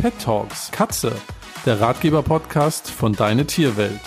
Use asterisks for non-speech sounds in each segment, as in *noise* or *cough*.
Pet Talks Katze, der Ratgeber-Podcast von Deine Tierwelt.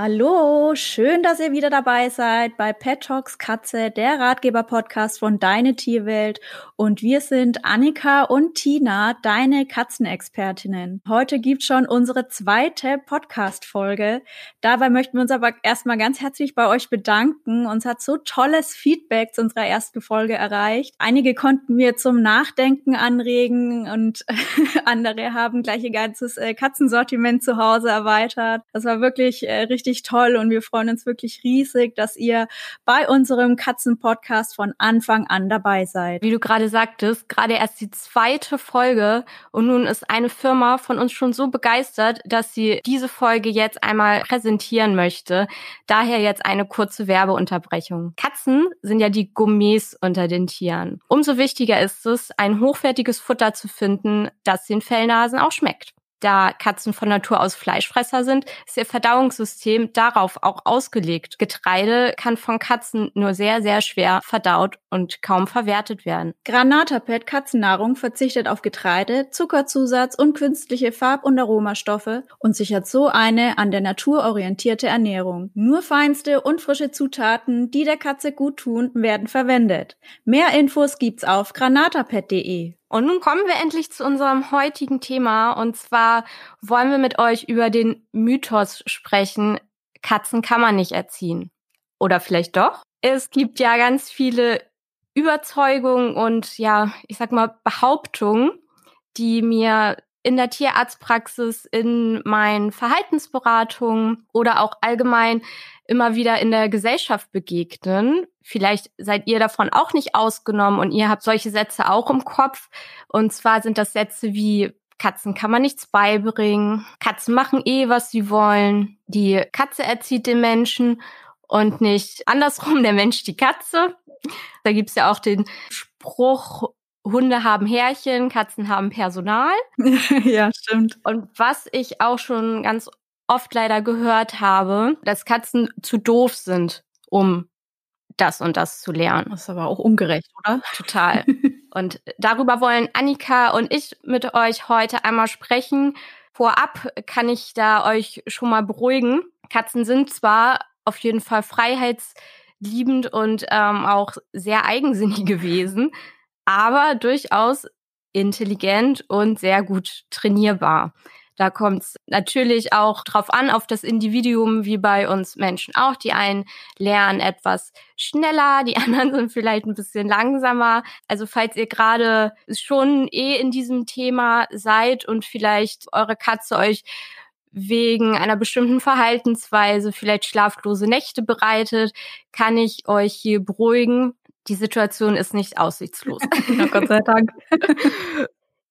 Hallo, schön, dass ihr wieder dabei seid bei Pet Talks Katze, der Ratgeber-Podcast von Deine Tierwelt. Und wir sind Annika und Tina, deine Katzenexpertinnen. Heute gibt schon unsere zweite Podcast-Folge. Dabei möchten wir uns aber erstmal ganz herzlich bei euch bedanken. Uns hat so tolles Feedback zu unserer ersten Folge erreicht. Einige konnten wir zum Nachdenken anregen und *laughs* andere haben gleich ihr ganzes äh, Katzensortiment zu Hause erweitert. Das war wirklich äh, richtig toll und wir freuen uns wirklich riesig, dass ihr bei unserem Katzenpodcast von Anfang an dabei seid. Wie du gerade sagtest, gerade erst die zweite Folge und nun ist eine Firma von uns schon so begeistert, dass sie diese Folge jetzt einmal präsentieren möchte. Daher jetzt eine kurze Werbeunterbrechung. Katzen sind ja die Gourmets unter den Tieren. Umso wichtiger ist es, ein hochwertiges Futter zu finden, das den Fellnasen auch schmeckt da Katzen von Natur aus Fleischfresser sind, ist ihr Verdauungssystem darauf auch ausgelegt. Getreide kann von Katzen nur sehr, sehr schwer verdaut und kaum verwertet werden. Granatapet Katzennahrung verzichtet auf Getreide, Zuckerzusatz und künstliche Farb- und Aromastoffe und sichert so eine an der Natur orientierte Ernährung. Nur feinste und frische Zutaten, die der Katze gut tun, werden verwendet. Mehr Infos gibt's auf granatapet.de. Und nun kommen wir endlich zu unserem heutigen Thema. Und zwar wollen wir mit euch über den Mythos sprechen, Katzen kann man nicht erziehen. Oder vielleicht doch? Es gibt ja ganz viele Überzeugungen und ja, ich sag mal Behauptungen, die mir in der Tierarztpraxis, in meinen Verhaltensberatungen oder auch allgemein immer wieder in der Gesellschaft begegnen. Vielleicht seid ihr davon auch nicht ausgenommen und ihr habt solche Sätze auch im Kopf. Und zwar sind das Sätze wie Katzen kann man nichts beibringen, Katzen machen eh, was sie wollen, die Katze erzieht den Menschen und nicht andersrum der Mensch die Katze. Da gibt's ja auch den Spruch, Hunde haben Härchen, Katzen haben Personal. *laughs* ja, stimmt. Und was ich auch schon ganz oft leider gehört habe, dass Katzen zu doof sind, um das und das zu lernen. Das ist aber auch ungerecht, oder? Total. *laughs* und darüber wollen Annika und ich mit euch heute einmal sprechen. Vorab kann ich da euch schon mal beruhigen. Katzen sind zwar auf jeden Fall freiheitsliebend und ähm, auch sehr eigensinnig gewesen, aber durchaus intelligent und sehr gut trainierbar. Da kommt es natürlich auch drauf an, auf das Individuum, wie bei uns Menschen auch. Die einen lernen etwas schneller, die *laughs* anderen sind vielleicht ein bisschen langsamer. Also falls ihr gerade schon eh in diesem Thema seid und vielleicht eure Katze euch wegen einer bestimmten Verhaltensweise vielleicht schlaflose Nächte bereitet, kann ich euch hier beruhigen. Die Situation ist nicht aussichtslos. *laughs* ja, Gott sei Dank. *laughs*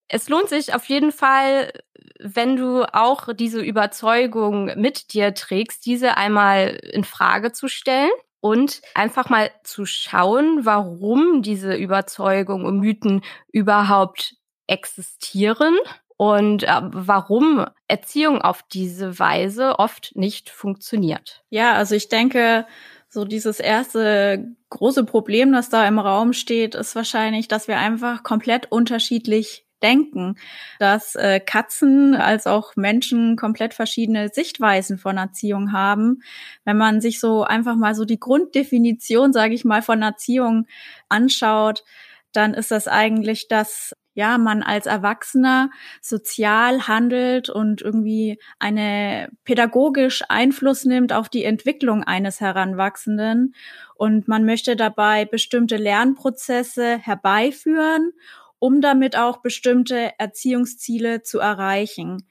es lohnt sich auf jeden Fall, wenn du auch diese Überzeugung mit dir trägst, diese einmal in Frage zu stellen und einfach mal zu schauen, warum diese Überzeugungen und Mythen überhaupt existieren und äh, warum Erziehung auf diese Weise oft nicht funktioniert. Ja, also ich denke, so dieses erste große Problem, das da im Raum steht, ist wahrscheinlich, dass wir einfach komplett unterschiedlich denken, dass äh, Katzen als auch Menschen komplett verschiedene Sichtweisen von Erziehung haben. Wenn man sich so einfach mal so die Grunddefinition, sage ich mal, von Erziehung anschaut, dann ist das eigentlich, dass ja, man als Erwachsener sozial handelt und irgendwie eine pädagogisch Einfluss nimmt auf die Entwicklung eines Heranwachsenden und man möchte dabei bestimmte Lernprozesse herbeiführen um damit auch bestimmte Erziehungsziele zu erreichen.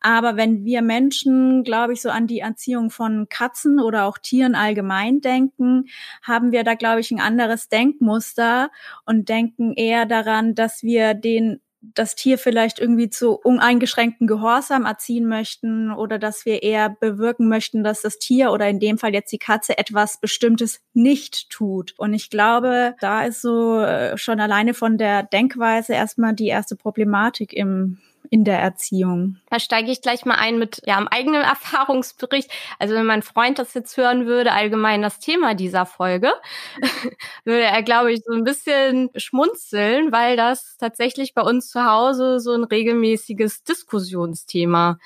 Aber wenn wir Menschen, glaube ich, so an die Erziehung von Katzen oder auch Tieren allgemein denken, haben wir da, glaube ich, ein anderes Denkmuster und denken eher daran, dass wir den das Tier vielleicht irgendwie zu uneingeschränkten Gehorsam erziehen möchten oder dass wir eher bewirken möchten, dass das Tier oder in dem Fall jetzt die Katze etwas Bestimmtes nicht tut. Und ich glaube, da ist so äh, schon alleine von der Denkweise erstmal die erste Problematik im in der Erziehung? Da steige ich gleich mal ein mit ja, einem eigenen *laughs* Erfahrungsbericht. Also wenn mein Freund das jetzt hören würde, allgemein das Thema dieser Folge, *laughs* würde er, glaube ich, so ein bisschen schmunzeln, weil das tatsächlich bei uns zu Hause so ein regelmäßiges Diskussionsthema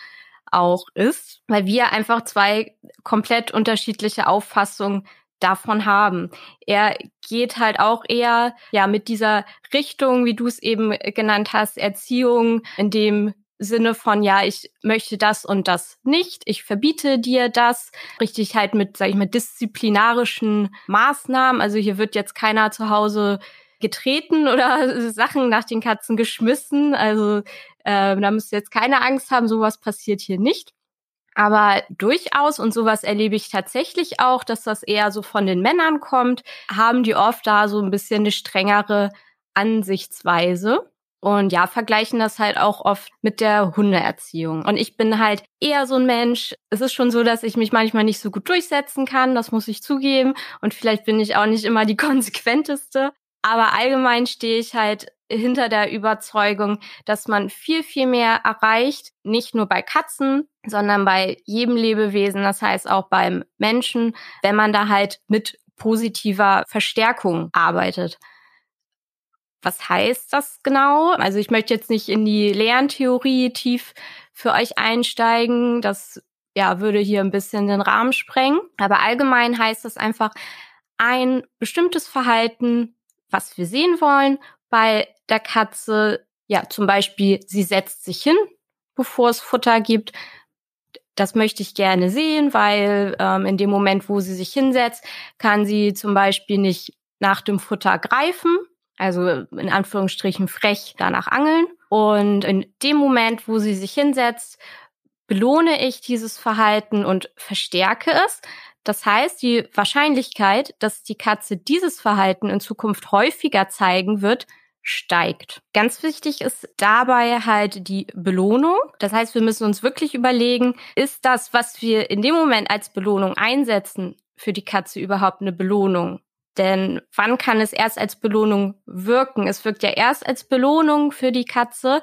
auch ist, weil wir einfach zwei komplett unterschiedliche Auffassungen davon haben. Er geht halt auch eher ja mit dieser Richtung, wie du es eben genannt hast, Erziehung in dem Sinne von ja, ich möchte das und das nicht, ich verbiete dir das, richtig halt mit, sag ich mal, disziplinarischen Maßnahmen. Also hier wird jetzt keiner zu Hause getreten oder *laughs* Sachen nach den Katzen geschmissen. Also äh, da müsst ihr jetzt keine Angst haben, sowas passiert hier nicht. Aber durchaus, und sowas erlebe ich tatsächlich auch, dass das eher so von den Männern kommt, haben die oft da so ein bisschen eine strengere Ansichtsweise. Und ja, vergleichen das halt auch oft mit der Hundeerziehung. Und ich bin halt eher so ein Mensch. Es ist schon so, dass ich mich manchmal nicht so gut durchsetzen kann. Das muss ich zugeben. Und vielleicht bin ich auch nicht immer die *laughs* konsequenteste. Aber allgemein stehe ich halt hinter der Überzeugung, dass man viel, viel mehr erreicht, nicht nur bei Katzen, sondern bei jedem Lebewesen, das heißt auch beim Menschen, wenn man da halt mit positiver Verstärkung arbeitet. Was heißt das genau? Also ich möchte jetzt nicht in die Lerntheorie tief für euch einsteigen. Das ja, würde hier ein bisschen den Rahmen sprengen. Aber allgemein heißt das einfach, ein bestimmtes Verhalten, was wir sehen wollen, bei der Katze, ja, zum Beispiel, sie setzt sich hin, bevor es Futter gibt. Das möchte ich gerne sehen, weil ähm, in dem Moment, wo sie sich hinsetzt, kann sie zum Beispiel nicht nach dem Futter greifen, also in Anführungsstrichen frech danach angeln. Und in dem Moment, wo sie sich hinsetzt, belohne ich dieses Verhalten und verstärke es. Das heißt, die Wahrscheinlichkeit, dass die Katze dieses Verhalten in Zukunft häufiger zeigen wird, steigt. Ganz wichtig ist dabei halt die Belohnung. Das heißt, wir müssen uns wirklich überlegen, ist das, was wir in dem Moment als Belohnung einsetzen, für die Katze überhaupt eine Belohnung? Denn wann kann es erst als Belohnung wirken? Es wirkt ja erst als Belohnung für die Katze,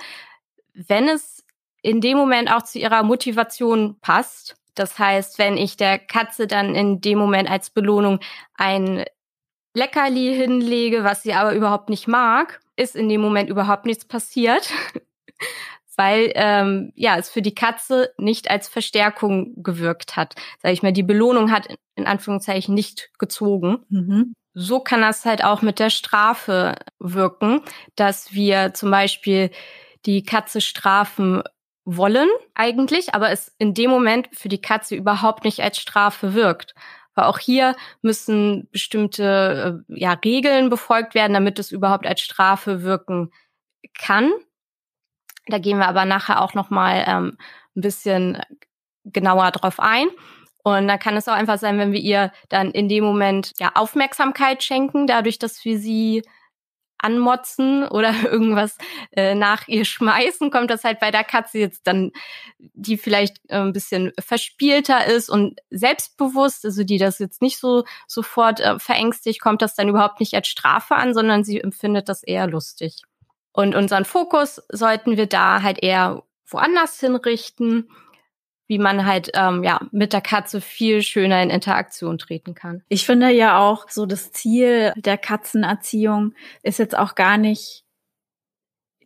wenn es in dem Moment auch zu ihrer Motivation passt. Das heißt, wenn ich der Katze dann in dem Moment als Belohnung ein Leckerli hinlege, was sie aber überhaupt nicht mag, ist in dem Moment überhaupt nichts passiert, *laughs* weil ähm, ja es für die Katze nicht als Verstärkung gewirkt hat. Sag ich mal, die Belohnung hat in Anführungszeichen nicht gezogen. Mhm. So kann das halt auch mit der Strafe wirken, dass wir zum Beispiel die Katze strafen wollen eigentlich, aber es in dem Moment für die Katze überhaupt nicht als Strafe wirkt. Weil auch hier müssen bestimmte äh, ja, Regeln befolgt werden, damit es überhaupt als Strafe wirken kann. Da gehen wir aber nachher auch noch mal ähm, ein bisschen genauer drauf ein. Und dann kann es auch einfach sein, wenn wir ihr dann in dem Moment ja Aufmerksamkeit schenken, dadurch, dass wir sie anmotzen oder *laughs* irgendwas äh, nach ihr schmeißen, kommt das halt bei der Katze jetzt dann, die vielleicht äh, ein bisschen verspielter ist und selbstbewusst, also die das jetzt nicht so sofort äh, verängstigt, kommt das dann überhaupt nicht als Strafe an, sondern sie empfindet das eher lustig. Und unseren Fokus sollten wir da halt eher woanders hinrichten wie man halt ähm, ja mit der Katze viel schöner in Interaktion treten kann. Ich finde ja auch so das Ziel der Katzenerziehung ist jetzt auch gar nicht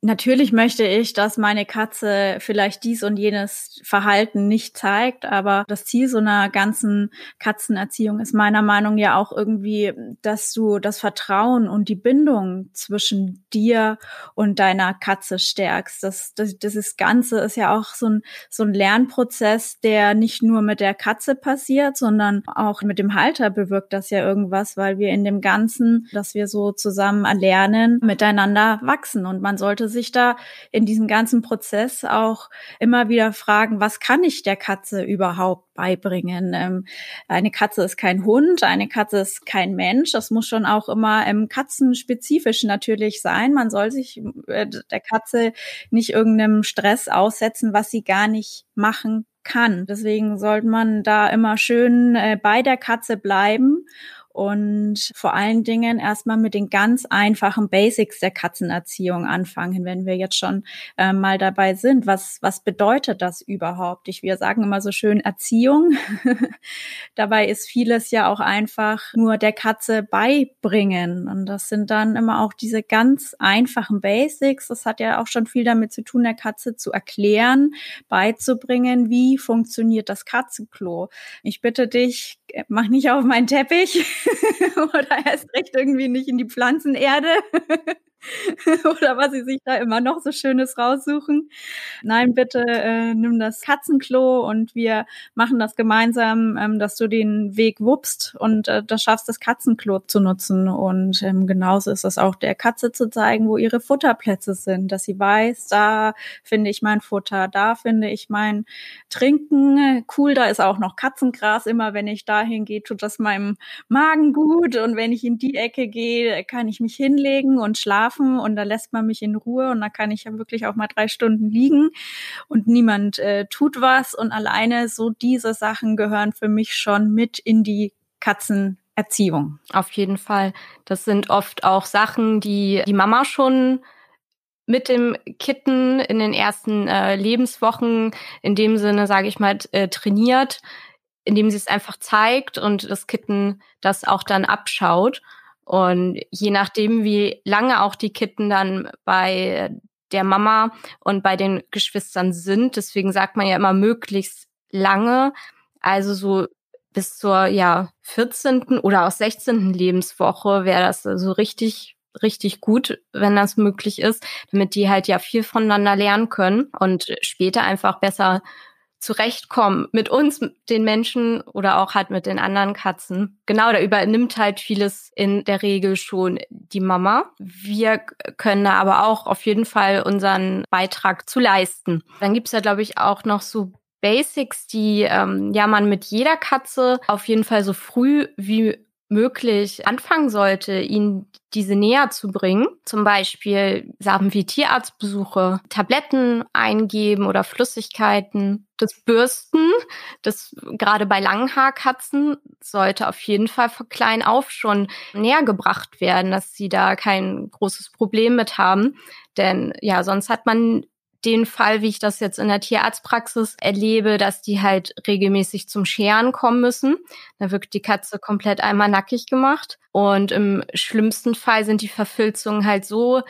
Natürlich möchte ich, dass meine Katze vielleicht dies und jenes Verhalten nicht zeigt, aber das Ziel so einer ganzen Katzenerziehung ist meiner Meinung ja auch irgendwie, dass du das Vertrauen und die Bindung zwischen dir und deiner Katze stärkst. Das, das, das Ganze ist ja auch so ein, so ein Lernprozess, der nicht nur mit der Katze passiert, sondern auch mit dem Halter bewirkt das ja irgendwas, weil wir in dem Ganzen, dass wir so zusammen erlernen, miteinander wachsen und man sollte sich da in diesem ganzen Prozess auch immer wieder fragen, was kann ich der Katze überhaupt beibringen? Ähm, eine Katze ist kein Hund, eine Katze ist kein Mensch. Das muss schon auch immer ähm, katzenspezifisch natürlich sein. Man soll sich äh, der Katze nicht irgendeinem Stress aussetzen, was sie gar nicht machen kann. Deswegen sollte man da immer schön äh, bei der Katze bleiben und vor allen Dingen erstmal mit den ganz einfachen Basics der Katzenerziehung anfangen, wenn wir jetzt schon äh, mal dabei sind. Was, was bedeutet das überhaupt? Ich, wir sagen immer so schön Erziehung. *laughs* dabei ist vieles ja auch einfach nur der Katze beibringen. Und das sind dann immer auch diese ganz einfachen Basics. Das hat ja auch schon viel damit zu tun, der Katze zu erklären, beizubringen, wie funktioniert das Katzenklo. Ich bitte dich, mach nicht auf meinen Teppich *laughs* oder erst recht irgendwie nicht in die Pflanzenerde. *laughs* oder was sie sich da immer noch so Schönes raussuchen. Nein, bitte äh, nimm das Katzenklo und wir machen das gemeinsam, ähm, dass du den Weg wuppst und äh, das schaffst, das Katzenklo zu nutzen. Und ähm, genauso ist es auch der Katze zu zeigen, wo ihre Futterplätze sind, dass sie weiß, da finde ich mein Futter, da finde ich mein Trinken. Cool, da ist auch noch Katzengras. Immer wenn ich dahin gehe, tut das meinem Magen gut. Und wenn ich in die Ecke gehe, kann ich mich hinlegen und schlafen schlafen und da lässt man mich in Ruhe und da kann ich ja wirklich auch mal drei Stunden liegen und niemand äh, tut was und alleine so diese Sachen gehören für mich schon mit in die Katzenerziehung. Auf jeden Fall. Das sind oft auch Sachen, die die Mama schon mit dem Kitten in den ersten äh, Lebenswochen in dem Sinne, sage ich mal, äh, trainiert, indem sie es einfach zeigt und das Kitten das auch dann abschaut. Und je nachdem, wie lange auch die Kitten dann bei der Mama und bei den Geschwistern sind, deswegen sagt man ja immer möglichst lange, also so bis zur ja 14. oder auch 16. Lebenswoche wäre das so richtig richtig gut, wenn das möglich ist, damit die halt ja viel voneinander lernen können und später einfach besser zurechtkommen mit uns, den Menschen oder auch halt mit den anderen Katzen. Genau, da übernimmt halt vieles in der Regel schon die Mama. Wir können da aber auch auf jeden Fall unseren Beitrag zu leisten. Dann gibt's ja, glaube ich, auch noch so Basics, die ähm, ja man mit jeder Katze auf jeden Fall so früh wie möglich anfangen sollte, ihnen diese näher zu bringen. Zum Beispiel Sachen wie Tierarztbesuche, Tabletten eingeben oder Flüssigkeiten. Das Bürsten, das gerade bei Langhaarkatzen sollte auf jeden Fall von klein auf schon näher gebracht werden, dass sie da kein großes Problem mit haben. Denn ja, sonst hat man den Fall, wie ich das jetzt in der Tierarztpraxis erlebe, dass die halt regelmäßig zum Scheren kommen müssen. Da wirkt die Katze komplett einmal nackig gemacht. Und im schlimmsten Fall sind die Verfilzungen halt so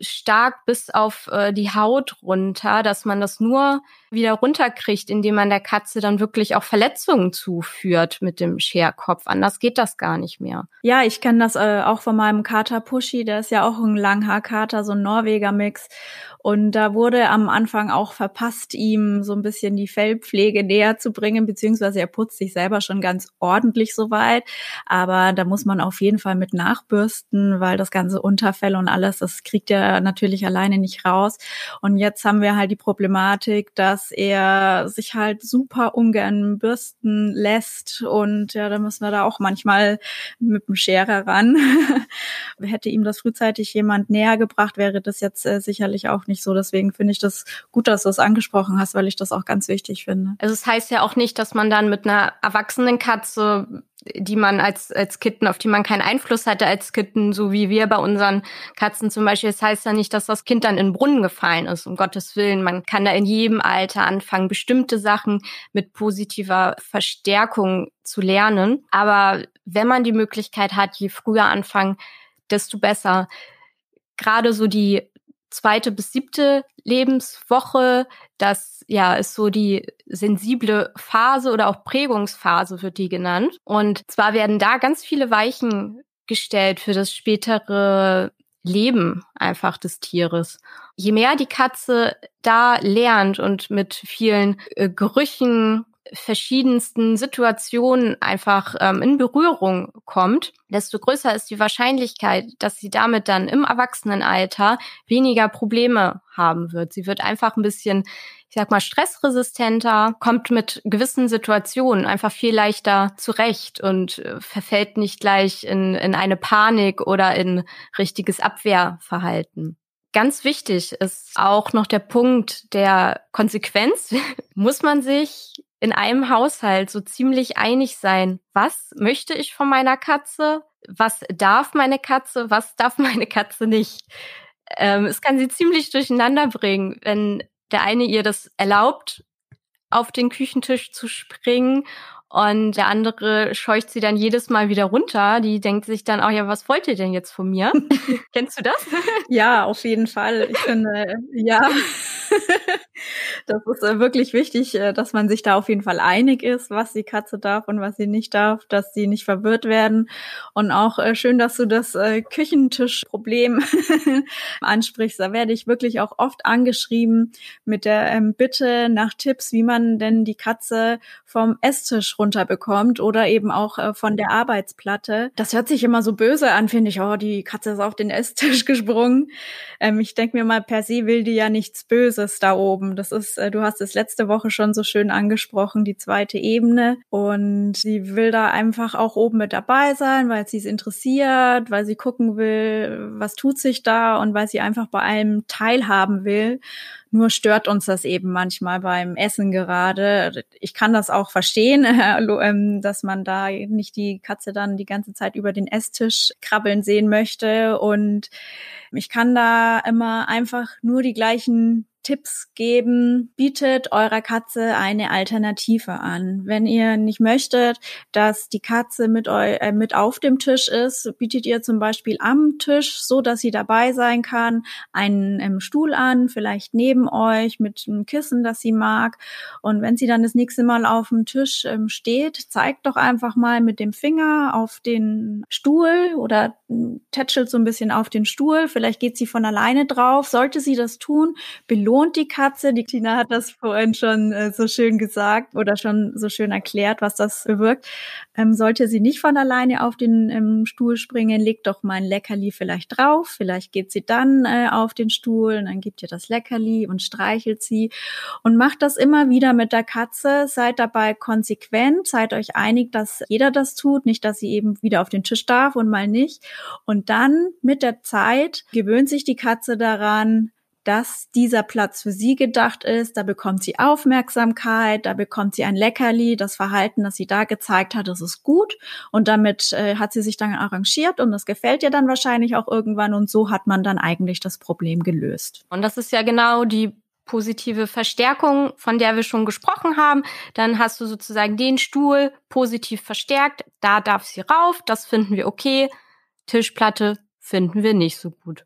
stark bis auf äh, die Haut runter, dass man das nur wieder runterkriegt, indem man der Katze dann wirklich auch Verletzungen zuführt mit dem Scherkopf. Anders geht das gar nicht mehr. Ja, ich kenne das äh, auch von meinem Kater Pushy, der ist ja auch ein Langhaarkater, so ein Norweger-Mix. Und da wurde am Anfang auch verpasst, ihm so ein bisschen die Fellpflege näher zu bringen, beziehungsweise er putzt sich selber schon ganz ordentlich soweit. Aber da muss man auf jeden Fall mit nachbürsten, weil das ganze Unterfell und alles, das kriegt er natürlich alleine nicht raus. Und jetzt haben wir halt die Problematik, dass er sich halt super ungern bürsten lässt. Und ja, da müssen wir da auch manchmal mit dem Scherer ran. *laughs* Hätte ihm das frühzeitig jemand näher gebracht, wäre das jetzt äh, sicherlich auch nicht nicht so. Deswegen finde ich das gut, dass du es angesprochen hast, weil ich das auch ganz wichtig finde. Also es heißt ja auch nicht, dass man dann mit einer erwachsenen Katze die man als, als Kitten, auf die man keinen Einfluss hatte als Kitten, so wie wir bei unseren Katzen zum Beispiel. Das heißt ja nicht, dass das Kind dann in den Brunnen gefallen ist, um Gottes Willen. Man kann da in jedem Alter anfangen, bestimmte Sachen mit positiver Verstärkung zu lernen. Aber wenn man die Möglichkeit hat, je früher anfangen, desto besser. Gerade so die zweite bis siebte Lebenswoche. Das ja ist so die sensible Phase oder auch Prägungsphase wird die genannt. Und zwar werden da ganz viele Weichen gestellt für das spätere Leben einfach des Tieres. Je mehr die Katze da lernt und mit vielen äh, Gerüchen verschiedensten Situationen einfach ähm, in Berührung kommt, desto größer ist die Wahrscheinlichkeit, dass sie damit dann im Erwachsenenalter weniger Probleme haben wird. Sie wird einfach ein bisschen, ich sag mal, stressresistenter, kommt mit gewissen Situationen einfach viel leichter zurecht und äh, verfällt nicht gleich in, in eine Panik oder in richtiges Abwehrverhalten. Ganz wichtig ist auch noch der Punkt der Konsequenz. *laughs* Muss man sich in einem Haushalt so ziemlich einig sein, was möchte ich von meiner Katze, was darf meine Katze, was darf *laughs* meine Katze nicht. Ähm, es kann sie ziemlich durcheinander bringen, wenn der eine ihr das erlaubt, auf den Küchentisch zu springen und der andere scheucht sie dann jedes Mal wieder runter. Die denkt sich dann auch, ja, was wollt ihr denn jetzt von mir? *laughs* Kennst du das? Ja, auf jeden Fall. Ich finde, ja. *laughs* *laughs* das ist äh, wirklich wichtig, äh, dass man sich da auf jeden Fall einig ist, was die Katze darf und was sie nicht darf, dass sie nicht verwirrt werden. Und auch äh, schön, dass du das Küchentischproblem *laughs* ansprichst. Da werde ich wirklich auch oft angeschrieben mit der ähm, Bitte nach Tipps, wie man denn die Katze vom Esstisch runterbekommt oder eben auch von der Arbeitsplatte. Das hört sich immer so böse an, finde ich. Oh, die Katze ist auf den Esstisch *laughs* gesprungen. Ähm, ich denke mir mal, per se will die ja nichts Böses da oben. Das ist, äh, du hast es letzte Woche schon so schön angesprochen, die zweite Ebene. Und sie will da einfach auch oben mit dabei sein, weil sie es interessiert, weil sie gucken will, was tut sich da und weil sie einfach bei allem teilhaben will. Nur stört uns das eben manchmal beim Essen gerade. Ich kann das auch verstehen, *laughs* ähm, dass man da nicht die Katze dann die ganze Zeit über den Esstisch krabbeln sehen möchte. Und ich kann da immer einfach nur die gleichen Tipps geben, bietet eurer Katze eine Alternative an. Wenn ihr nicht möchtet, dass die Katze mit, eu äh, mit auf dem Tisch ist, bietet ihr zum Beispiel am Tisch, so dass sie dabei sein kann, einen ähm, Stuhl an, vielleicht neben euch mit einem Kissen, das sie mag. Und wenn sie dann das nächste Mal auf dem Tisch ähm, steht, zeigt doch einfach mal mit dem Finger auf den Stuhl oder tätschelt so ein bisschen auf den Stuhl. Vielleicht geht sie von alleine drauf. Sollte sie das tun, belohnt die Katze. Die Tina hat das vorhin schon äh, so schön gesagt oder schon so schön erklärt, was das bewirkt. Ähm, sollte sie nicht von alleine auf den ähm, Stuhl springen, legt doch mal ein Leckerli vielleicht drauf. Vielleicht geht sie dann äh, auf den Stuhl und dann gibt ihr das Leckerli und streichelt sie und macht das immer wieder mit der Katze. Seid dabei konsequent, seid euch einig, dass jeder das tut, nicht, dass sie eben wieder auf den Tisch darf und mal nicht. Und dann mit der Zeit gewöhnt sich die Katze daran, dass dieser Platz für sie gedacht ist. Da bekommt sie Aufmerksamkeit, da bekommt sie ein Leckerli. Das Verhalten, das sie da gezeigt hat, das ist gut. Und damit äh, hat sie sich dann arrangiert und das gefällt ihr dann wahrscheinlich auch irgendwann. Und so hat man dann eigentlich das Problem gelöst. Und das ist ja genau die positive Verstärkung, von der wir schon gesprochen haben. Dann hast du sozusagen den Stuhl positiv verstärkt. Da darf sie rauf. Das finden wir okay. Tischplatte finden wir nicht so gut.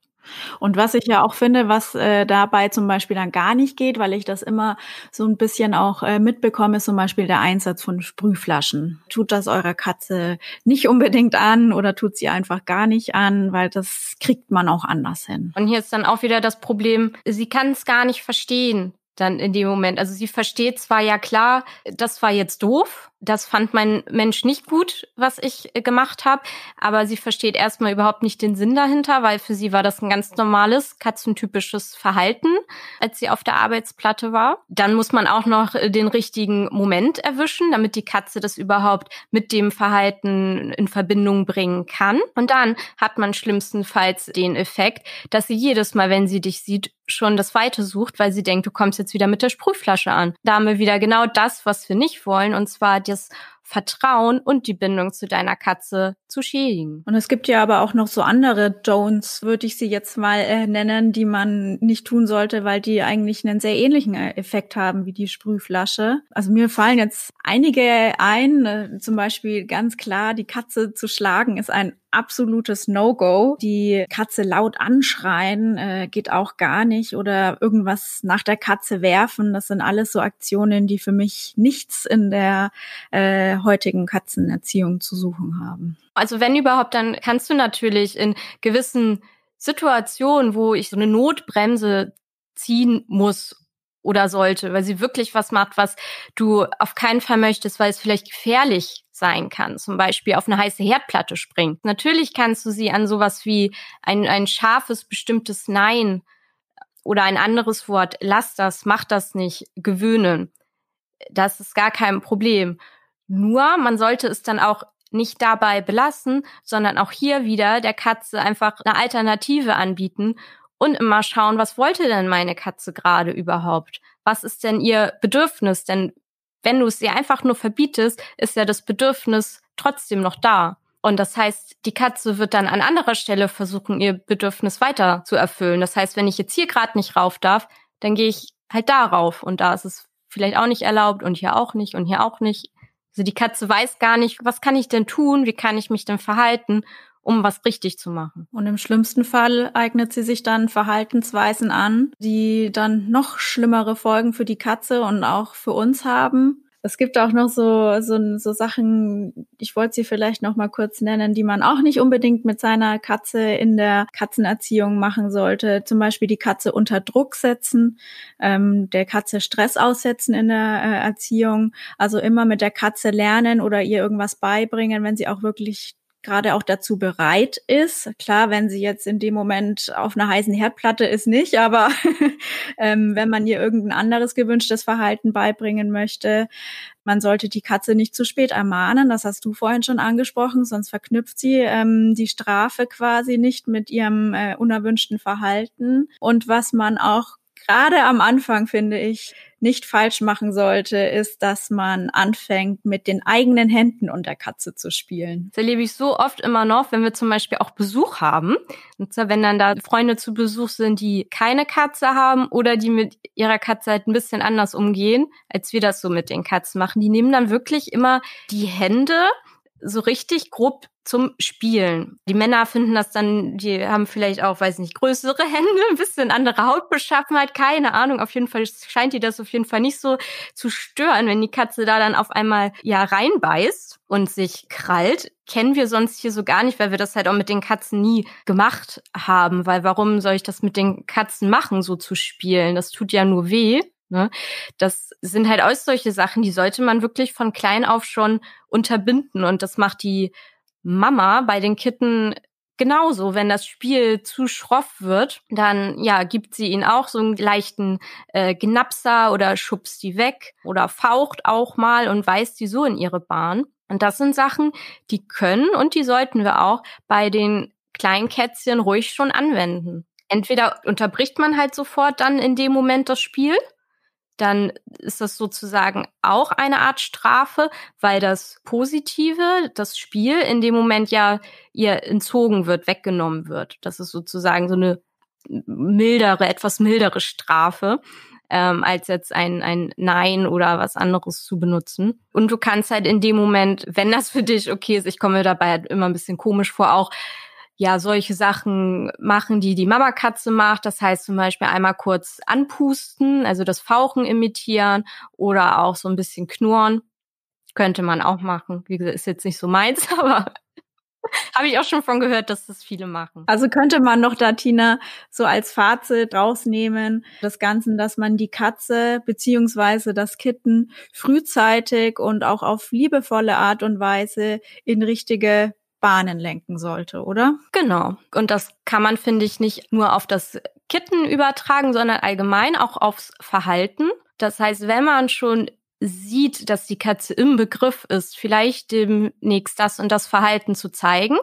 Und was ich ja auch finde, was äh, dabei zum Beispiel dann gar nicht geht, weil ich das immer so ein bisschen auch äh, mitbekomme, ist zum Beispiel der Einsatz von Sprühflaschen. Tut das eurer Katze nicht unbedingt an oder tut sie einfach gar nicht an, weil das kriegt man auch anders hin. Und hier ist dann auch wieder das Problem, sie kann es gar nicht verstehen dann in dem Moment. Also sie versteht zwar ja klar, das war jetzt doof, das fand mein Mensch nicht gut, was ich äh, gemacht habe, aber sie versteht erstmal überhaupt nicht den Sinn dahinter, weil für sie war das ein ganz normales katzentypisches Verhalten, als sie auf der Arbeitsplatte war. Dann muss man auch noch äh, den richtigen Moment erwischen, damit die Katze das überhaupt mit dem Verhalten in Verbindung bringen kann. Und dann hat man schlimmstenfalls den Effekt, dass sie jedes Mal, wenn sie dich sieht, schon das Weite sucht, weil sie denkt, du kommst jetzt wieder mit der Sprühflasche an. Da haben wir wieder genau das, was wir nicht wollen, und zwar das Vertrauen und die Bindung zu deiner Katze zu schädigen. Und es gibt ja aber auch noch so andere Don'ts, würde ich sie jetzt mal äh, nennen, die man nicht tun sollte, weil die eigentlich einen sehr ähnlichen äh, Effekt haben wie die Sprühflasche. Also mir fallen jetzt einige ein, äh, zum Beispiel ganz klar, die Katze zu schlagen ist ein absolutes No-Go. Die Katze laut anschreien äh, geht auch gar nicht oder irgendwas nach der Katze werfen. Das sind alles so Aktionen, die für mich nichts in der äh, heutigen Katzenerziehung zu suchen haben. Also wenn überhaupt, dann kannst du natürlich in gewissen Situationen, wo ich so eine Notbremse ziehen muss oder sollte, weil sie wirklich was macht, was du auf keinen Fall möchtest, weil es vielleicht gefährlich sein kann. Zum Beispiel auf eine heiße Herdplatte springen. Natürlich kannst du sie an sowas wie ein, ein scharfes, bestimmtes Nein oder ein anderes Wort, lass das, mach das nicht, gewöhnen. Das ist gar kein Problem. Nur, man sollte es dann auch nicht dabei belassen, sondern auch hier wieder der Katze einfach eine Alternative anbieten und immer schauen, was wollte denn meine Katze gerade überhaupt? Was ist denn ihr Bedürfnis? Denn wenn du es ihr einfach nur verbietest, ist ja das Bedürfnis trotzdem noch da. Und das heißt, die Katze wird dann an anderer Stelle versuchen, ihr Bedürfnis weiter zu erfüllen. Das heißt, wenn ich jetzt hier gerade nicht rauf darf, dann gehe ich halt da rauf. Und da ist es vielleicht auch nicht erlaubt und hier auch nicht und hier auch nicht. Also die Katze weiß gar nicht, was kann ich denn tun, wie kann ich mich denn verhalten, um was richtig zu machen. Und im schlimmsten Fall eignet sie sich dann Verhaltensweisen an, die dann noch schlimmere Folgen für die Katze und auch für uns haben. Es gibt auch noch so, so, so Sachen, ich wollte sie vielleicht noch mal kurz nennen, die man auch nicht unbedingt mit seiner Katze in der Katzenerziehung machen sollte. Zum Beispiel die Katze unter Druck setzen, ähm, der Katze Stress aussetzen in der äh, Erziehung. Also immer mit der Katze lernen oder ihr irgendwas beibringen, wenn sie auch wirklich gerade auch dazu bereit ist. Klar, wenn sie jetzt in dem Moment auf einer heißen Herdplatte ist, nicht, aber *laughs* ähm, wenn man ihr irgendein anderes gewünschtes Verhalten beibringen möchte, man sollte die Katze nicht zu spät ermahnen, das hast du vorhin schon angesprochen, sonst verknüpft sie ähm, die Strafe quasi nicht mit ihrem äh, unerwünschten Verhalten. Und was man auch gerade am Anfang, finde ich, nicht falsch machen sollte, ist, dass man anfängt, mit den eigenen Händen und der Katze zu spielen. Das erlebe ich so oft immer noch, wenn wir zum Beispiel auch Besuch haben. Und zwar, wenn dann da Freunde zu Besuch sind, die keine Katze haben oder die mit ihrer Katze halt ein bisschen anders umgehen, als wir das so mit den Katzen machen. Die nehmen dann wirklich immer die Hände so richtig grob zum Spielen. Die Männer finden das dann, die haben vielleicht auch, weiß nicht, größere *laughs* Hände, ein bisschen andere Hautbeschaffenheit, keine Ahnung. Auf jeden Fall scheint die das auf jeden Fall nicht so zu stören, wenn die Katze da dann auf einmal ja reinbeißt und sich krallt. Kennen wir sonst hier so gar nicht, weil wir das halt auch mit den Katzen nie gemacht haben. Weil warum soll ich das mit den Katzen machen, so zu spielen? Das tut ja nur weh. Ne? Das sind halt auch solche Sachen, die sollte man wirklich von klein auf schon unterbinden. Und das macht die Mama bei den Kitten genauso. Wenn das Spiel zu schroff wird, dann ja gibt sie ihnen auch so einen leichten äh, Gnapser oder schubst die weg oder faucht auch mal und weist die so in ihre Bahn. Und das sind Sachen, die können und die sollten wir auch bei den kleinen Kätzchen ruhig schon anwenden. Entweder unterbricht man halt sofort dann in dem Moment das Spiel dann ist das sozusagen auch eine Art Strafe, weil das Positive, das Spiel in dem Moment ja ihr entzogen wird, weggenommen wird. Das ist sozusagen so eine mildere, etwas mildere Strafe. Ähm, als jetzt ein, ein Nein oder was anderes zu benutzen. Und du kannst halt in dem Moment, wenn das für dich okay ist, ich komme dabei halt immer ein bisschen komisch vor, auch ja solche Sachen machen, die die Mamakatze macht. Das heißt zum Beispiel einmal kurz anpusten, also das Fauchen imitieren oder auch so ein bisschen knurren. Könnte man auch machen. Wie gesagt, ist jetzt nicht so meins, *laughs* aber habe ich auch schon von gehört, dass das viele machen. Also könnte man noch da, Tina, so als Fazit rausnehmen, das Ganze, dass man die Katze beziehungsweise das Kitten frühzeitig und auch auf liebevolle Art und Weise in richtige Bahnen lenken sollte, oder? Genau. Und das kann man, finde ich, nicht nur auf das Kitten übertragen, sondern allgemein auch aufs Verhalten. Das heißt, wenn man schon sieht, dass die Katze im Begriff ist, vielleicht demnächst das und das Verhalten zu zeigen,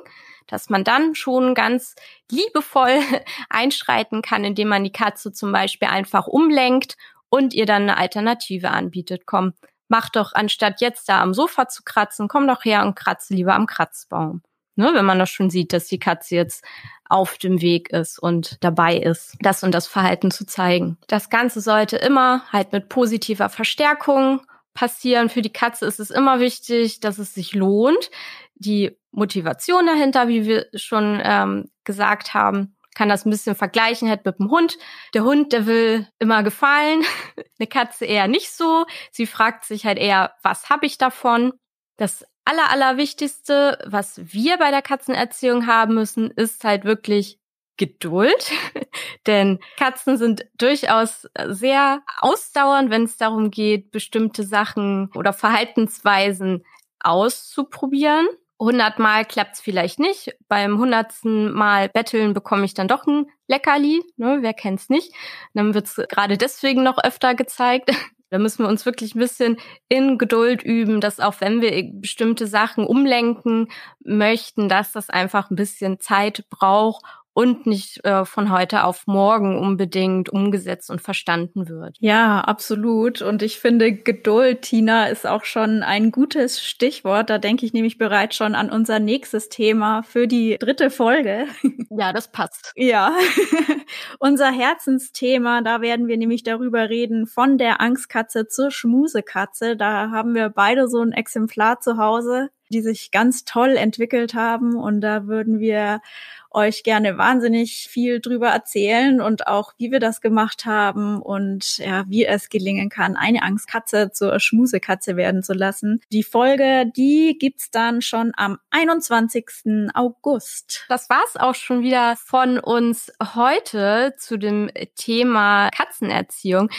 dass man dann schon ganz liebevoll *laughs* einschreiten kann, indem man die Katze zum Beispiel einfach umlenkt und ihr dann eine Alternative anbietet. Komm, mach doch, anstatt jetzt da am Sofa zu kratzen, komm doch her und kratze lieber am Kratzbaum. Ne, wenn man das schon sieht, dass die Katze jetzt auf dem Weg ist und dabei ist, das und das Verhalten zu zeigen. Das Ganze sollte immer halt mit positiver Verstärkung passieren. Für die Katze ist es immer wichtig, dass es sich lohnt. Die Motivation dahinter, wie wir schon ähm, gesagt haben, kann das ein bisschen vergleichen halt mit dem Hund. Der Hund, der will immer gefallen, *laughs* eine Katze eher nicht so. Sie fragt sich halt eher, was habe ich davon? Das aller, allerwichtigste, was wir bei der Katzenerziehung haben müssen, ist halt wirklich Geduld. *laughs* Denn Katzen sind durchaus sehr ausdauernd, wenn es darum geht, bestimmte Sachen oder Verhaltensweisen auszuprobieren. Hundertmal klappt's vielleicht nicht. Beim hundertsten Mal betteln bekomme ich dann doch ein Leckerli. Ne, wer kennt's nicht? Dann wird's gerade deswegen noch öfter gezeigt. *laughs* Da müssen wir uns wirklich ein bisschen in Geduld üben, dass auch wenn wir bestimmte Sachen umlenken möchten, dass das einfach ein bisschen Zeit braucht und nicht äh, von heute auf morgen unbedingt umgesetzt und verstanden wird. Ja, absolut. Und ich finde, Geduld, Tina, ist auch schon ein gutes Stichwort. Da denke ich nämlich bereits schon an unser nächstes Thema für die dritte Folge. *laughs* Ja, das passt. Ja, *laughs* unser Herzensthema, da werden wir nämlich darüber reden, von der Angstkatze zur Schmusekatze. Da haben wir beide so ein Exemplar zu Hause, die sich ganz toll entwickelt haben. Und da würden wir euch gerne wahnsinnig viel drüber erzählen und auch wie wir das gemacht haben und ja, wie es gelingen kann, eine Angstkatze zur Schmusekatze werden zu lassen. Die Folge, die gibt's dann schon am 21. August. Das war's auch schon wieder von uns heute zu dem Thema Katzenerziehung.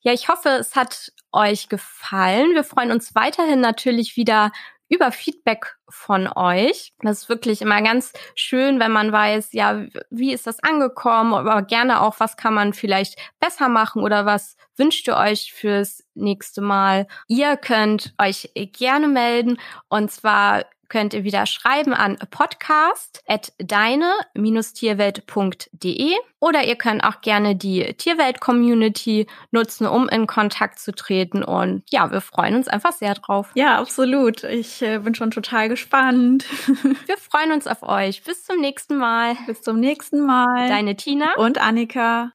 Ja, ich hoffe, es hat euch gefallen. Wir freuen uns weiterhin natürlich wieder über Feedback von euch. Das ist wirklich immer ganz schön, wenn man weiß, ja, wie ist das angekommen, aber gerne auch, was kann man vielleicht besser machen oder was wünscht ihr euch fürs nächste Mal. Ihr könnt euch gerne melden und zwar könnt ihr wieder schreiben an podcast.deine-tierwelt.de oder ihr könnt auch gerne die Tierwelt-Community nutzen, um in Kontakt zu treten. Und ja, wir freuen uns einfach sehr drauf. Ja, absolut. Ich äh, bin schon total gespannt. *laughs* wir freuen uns auf euch. Bis zum nächsten Mal. Bis zum nächsten Mal. Deine Tina und Annika.